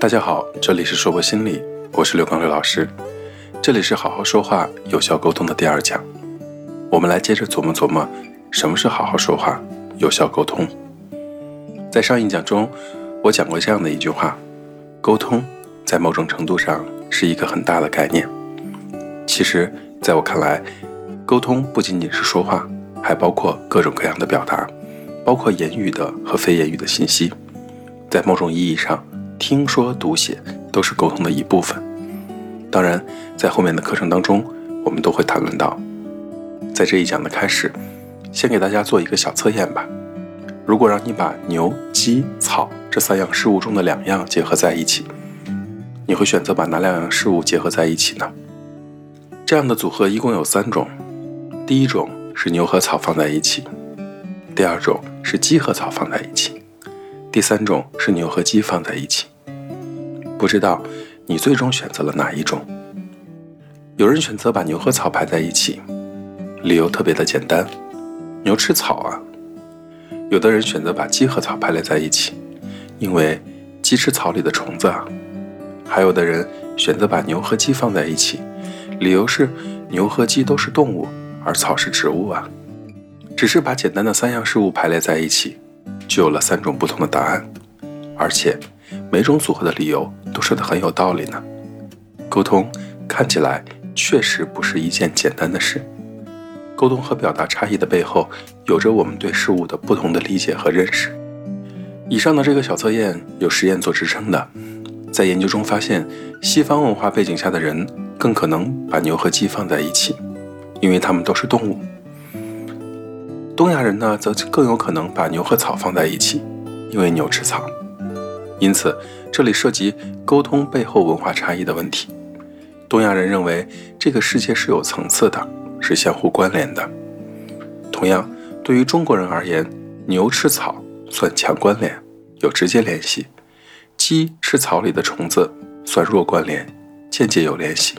大家好，这里是说博心理，我是刘刚刘老师。这里是好好说话、有效沟通的第二讲，我们来接着琢磨琢磨，什么是好好说话、有效沟通。在上一讲中，我讲过这样的一句话：沟通在某种程度上是一个很大的概念。其实，在我看来，沟通不仅仅是说话，还包括各种各样的表达，包括言语的和非言语的信息。在某种意义上，听说读写都是沟通的一部分。当然，在后面的课程当中，我们都会谈论到。在这一讲的开始，先给大家做一个小测验吧。如果让你把牛、鸡、草这三样事物中的两样结合在一起，你会选择把哪两样事物结合在一起呢？这样的组合一共有三种。第一种是牛和草放在一起，第二种是鸡和草放在一起。第三种是牛和鸡放在一起，不知道你最终选择了哪一种？有人选择把牛和草排在一起，理由特别的简单，牛吃草啊。有的人选择把鸡和草排列在一起，因为鸡吃草里的虫子啊。还有的人选择把牛和鸡放在一起，理由是牛和鸡都是动物，而草是植物啊。只是把简单的三样事物排列在一起。就有了三种不同的答案，而且每种组合的理由都说得很有道理呢。沟通看起来确实不是一件简单的事。沟通和表达差异的背后，有着我们对事物的不同的理解和认识。以上的这个小测验有实验做支撑的，在研究中发现，西方文化背景下的人更可能把牛和鸡放在一起，因为它们都是动物。东亚人呢，则更有可能把牛和草放在一起，因为牛吃草。因此，这里涉及沟通背后文化差异的问题。东亚人认为这个世界是有层次的，是相互关联的。同样，对于中国人而言，牛吃草算强关联，有直接联系；鸡吃草里的虫子算弱关联，间接有联系。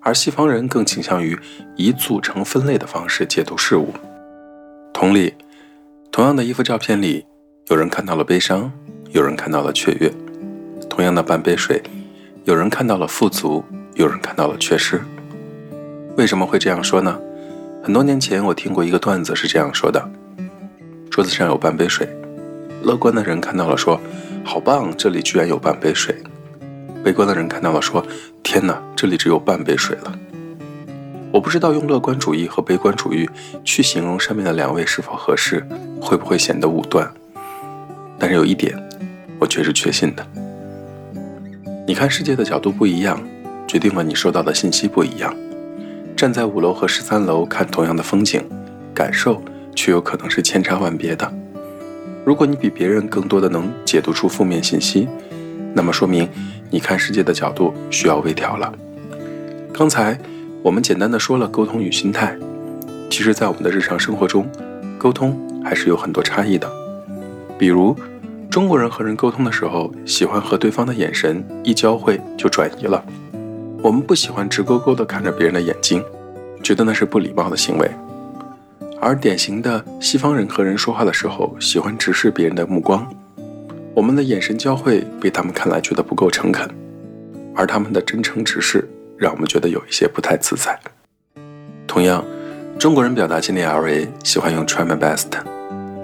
而西方人更倾向于以组成分类的方式解读事物。同理，同样的一幅照片里，有人看到了悲伤，有人看到了雀跃；同样的半杯水，有人看到了富足，有人看到了缺失。为什么会这样说呢？很多年前我听过一个段子，是这样说的：桌子上有半杯水，乐观的人看到了说：“好棒，这里居然有半杯水。”悲观的人看到了说：“天哪，这里只有半杯水了。”我不知道用乐观主义和悲观主义去形容上面的两位是否合适，会不会显得武断？但是有一点，我却是确信的：你看世界的角度不一样，决定了你收到的信息不一样。站在五楼和十三楼看同样的风景，感受却有可能是千差万别的。如果你比别人更多的能解读出负面信息，那么说明你看世界的角度需要微调了。刚才。我们简单的说了沟通与心态，其实，在我们的日常生活中，沟通还是有很多差异的。比如，中国人和人沟通的时候，喜欢和对方的眼神一交汇就转移了。我们不喜欢直勾勾的看着别人的眼睛，觉得那是不礼貌的行为。而典型的西方人和人说话的时候，喜欢直视别人的目光，我们的眼神交汇被他们看来觉得不够诚恳，而他们的真诚直视。让我们觉得有一些不太自在。同样，中国人表达尽力而为，喜欢用 try my best，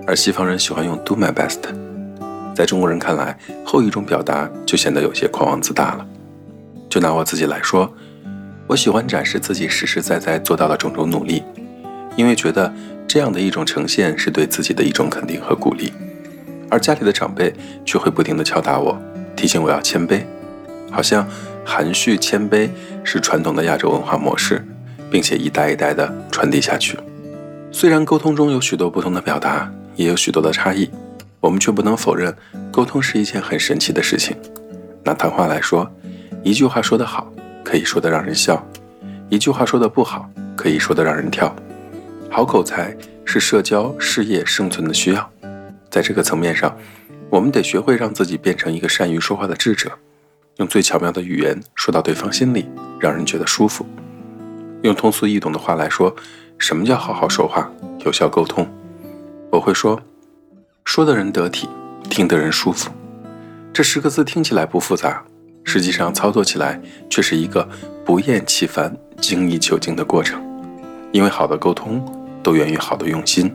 而西方人喜欢用 do my best。在中国人看来，后一种表达就显得有些狂妄自大了。就拿我自己来说，我喜欢展示自己实实在在做到的种种努力，因为觉得这样的一种呈现是对自己的一种肯定和鼓励。而家里的长辈却会不停地敲打我，提醒我要谦卑，好像。含蓄谦卑是传统的亚洲文化模式，并且一代一代的传递下去。虽然沟通中有许多不同的表达，也有许多的差异，我们却不能否认，沟通是一件很神奇的事情。拿谈话来说，一句话说得好，可以说得让人笑；一句话说得不好，可以说得让人跳。好口才是社交、事业、生存的需要。在这个层面上，我们得学会让自己变成一个善于说话的智者。用最巧妙的语言说到对方心里，让人觉得舒服。用通俗易懂的话来说，什么叫好好说话、有效沟通？我会说，说的人得体，听的人舒服。这这十个字听起来不复杂，实际上操作起来却是一个不厌其烦、精益求精的过程。因为好的沟通都源于好的用心。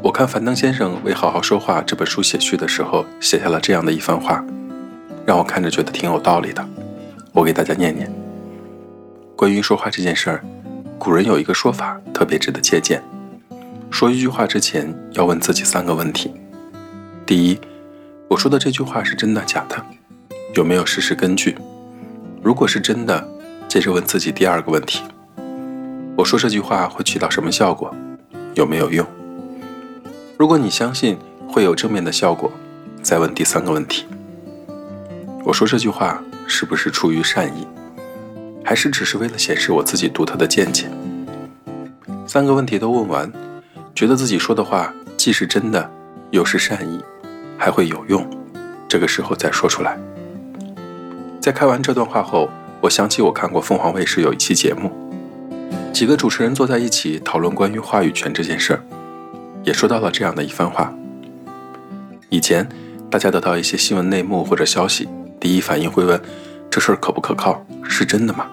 我看樊登先生为《好好说话》这本书写序的时候，写下了这样的一番话，让我看着觉得挺有道理的。我给大家念念：关于说话这件事儿，古人有一个说法特别值得借鉴。说一句话之前，要问自己三个问题：第一，我说的这句话是真的假的？有没有事实根据？如果是真的，接着问自己第二个问题：我说这句话会起到什么效果？有没有用？如果你相信会有正面的效果，再问第三个问题：我说这句话是不是出于善意，还是只是为了显示我自己独特的见解？三个问题都问完。觉得自己说的话既是真的，又是善意，还会有用，这个时候再说出来。在开完这段话后，我想起我看过凤凰卫视有一期节目，几个主持人坐在一起讨论关于话语权这件事儿，也说到了这样的一番话。以前大家得到一些新闻内幕或者消息，第一反应会问这事儿可不可靠，是真的吗？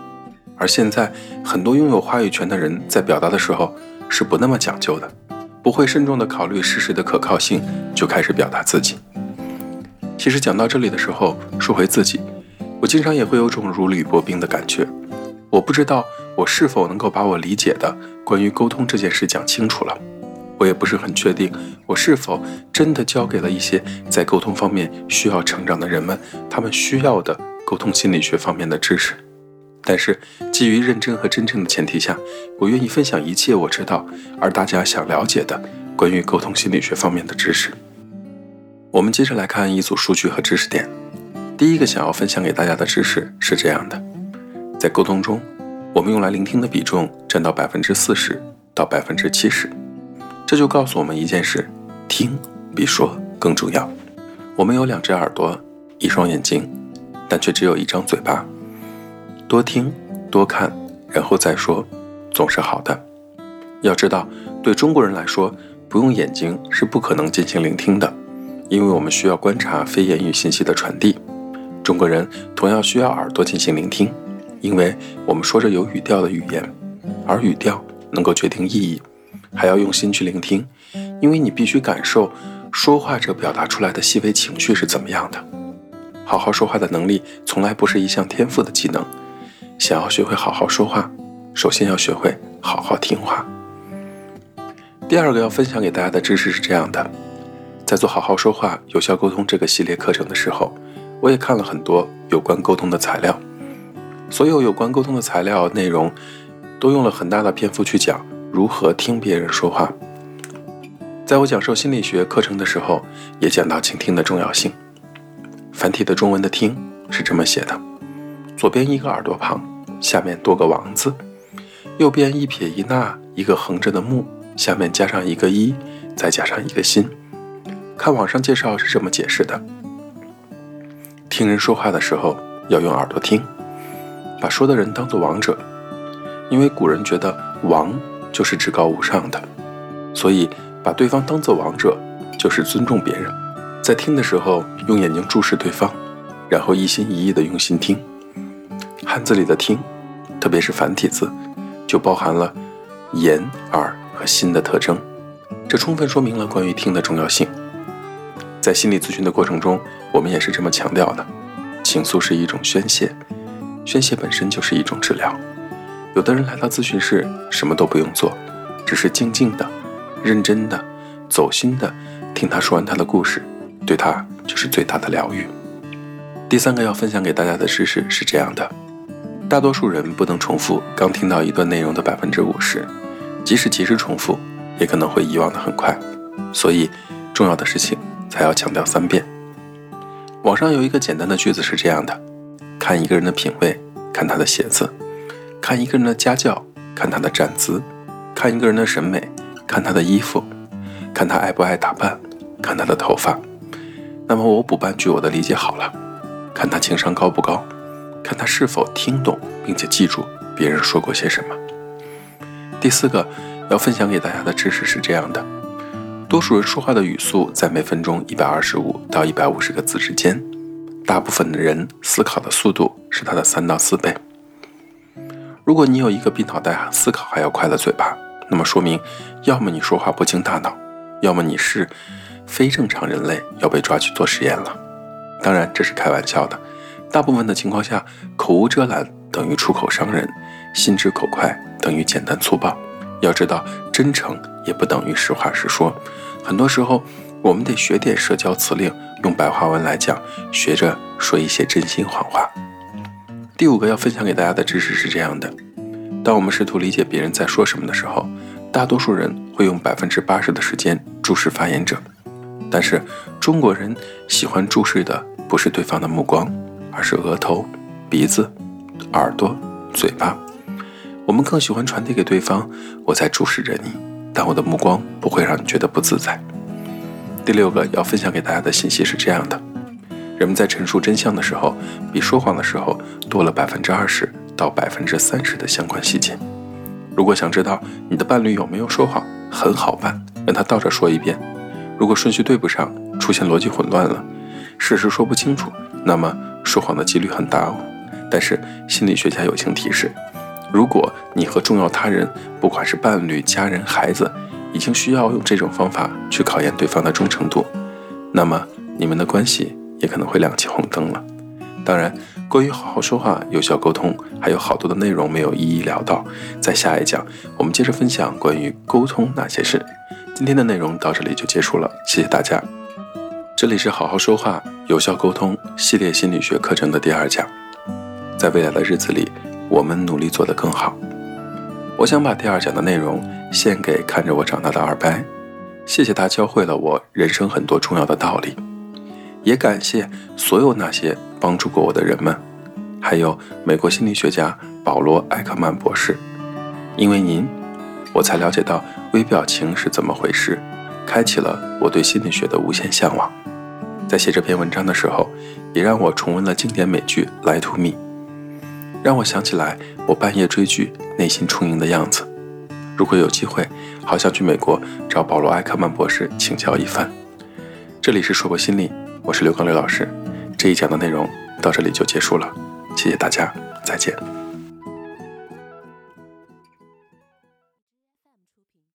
而现在很多拥有话语权的人在表达的时候是不那么讲究的。不会慎重的考虑事实的可靠性，就开始表达自己。其实讲到这里的时候，说回自己，我经常也会有种如履薄冰的感觉。我不知道我是否能够把我理解的关于沟通这件事讲清楚了。我也不是很确定，我是否真的教给了一些在沟通方面需要成长的人们，他们需要的沟通心理学方面的知识。但是，基于认真和真诚的前提下，我愿意分享一切我知道而大家想了解的关于沟通心理学方面的知识。我们接着来看一组数据和知识点。第一个想要分享给大家的知识是这样的：在沟通中，我们用来聆听的比重占到百分之四十到百分之七十。这就告诉我们一件事：听比说更重要。我们有两只耳朵，一双眼睛，但却只有一张嘴巴。多听多看，然后再说，总是好的。要知道，对中国人来说，不用眼睛是不可能进行聆听的，因为我们需要观察非言语信息的传递。中国人同样需要耳朵进行聆听，因为我们说着有语调的语言，而语调能够决定意义。还要用心去聆听，因为你必须感受说话者表达出来的细微情绪是怎么样的。好好说话的能力从来不是一项天赋的技能。想要学会好好说话，首先要学会好好听话。第二个要分享给大家的知识是这样的：在做好好说话、有效沟通这个系列课程的时候，我也看了很多有关沟通的材料。所有有关沟通的材料内容，都用了很大的篇幅去讲如何听别人说话。在我讲授心理学课程的时候，也讲到倾听的重要性。繁体的中文的“听”是这么写的。左边一个耳朵旁，下面多个王字；右边一撇一捺一个横着的木，下面加上一个一，再加上一个心。看网上介绍是这么解释的：听人说话的时候要用耳朵听，把说的人当做王者，因为古人觉得王就是至高无上的，所以把对方当做王者就是尊重别人。在听的时候用眼睛注视对方，然后一心一意的用心听。汉字里的“听”，特别是繁体字，就包含了眼、耳和心的特征，这充分说明了关于听的重要性。在心理咨询的过程中，我们也是这么强调的：倾诉是一种宣泄，宣泄本身就是一种治疗。有的人来到咨询室，什么都不用做，只是静静的、认真的、走心的听他说完他的故事，对他就是最大的疗愈。第三个要分享给大家的知识是这样的。大多数人不能重复刚听到一段内容的百分之五十，即使及时重复，也可能会遗忘的很快。所以，重要的事情才要强调三遍。网上有一个简单的句子是这样的：看一个人的品味，看他的鞋子；看一个人的家教，看他的站姿；看一个人的审美，看他的衣服；看他爱不爱打扮，看他的头发。那么我补半句我的理解好了：看他情商高不高。看他是否听懂，并且记住别人说过些什么。第四个要分享给大家的知识是这样的：多数人说话的语速在每分钟一百二十五到一百五十个字之间，大部分的人思考的速度是他的三到四倍。如果你有一个比脑袋思考还要快的嘴巴，那么说明，要么你说话不经大脑，要么你是非正常人类，要被抓去做实验了。当然，这是开玩笑的。大部分的情况下，口无遮拦等于出口伤人，心直口快等于简单粗暴。要知道，真诚也不等于实话实说。很多时候，我们得学点社交辞令，用白话文来讲，学着说一些真心谎话。第五个要分享给大家的知识是这样的：当我们试图理解别人在说什么的时候，大多数人会用百分之八十的时间注视发言者，但是中国人喜欢注视的不是对方的目光，而是额头、鼻子、耳朵、嘴巴。我们更喜欢传递给对方：“我在注视着你，但我的目光不会让你觉得不自在。”第六个要分享给大家的信息是这样的：人们在陈述真相的时候，比说谎的时候多了百分之二十到百分之三十的相关细节。如果想知道你的伴侣有没有说谎，很好办，让他倒着说一遍。如果顺序对不上，出现逻辑混乱了，事实说不清楚，那么说谎的几率很大哦。但是心理学家友情提示。如果你和重要他人，不管是伴侣、家人、孩子，已经需要用这种方法去考验对方的忠诚度，那么你们的关系也可能会亮起红灯了。当然，关于好好说话、有效沟通，还有好多的内容没有一一聊到，在下一讲我们接着分享关于沟通那些事。今天的内容到这里就结束了，谢谢大家。这里是好好说话、有效沟通系列心理学课程的第二讲，在未来的日子里。我们努力做得更好。我想把第二讲的内容献给看着我长大的二伯，谢谢他教会了我人生很多重要的道理，也感谢所有那些帮助过我的人们，还有美国心理学家保罗·艾克曼博士。因为您，我才了解到微表情是怎么回事，开启了我对心理学的无限向往。在写这篇文章的时候，也让我重温了经典美剧《Lie to Me》。让我想起来我半夜追剧内心充盈的样子。如果有机会，好想去美国找保罗·艾克曼博士请教一番。这里是说博心理，我是刘刚刘老师。这一讲的内容到这里就结束了，谢谢大家，再见。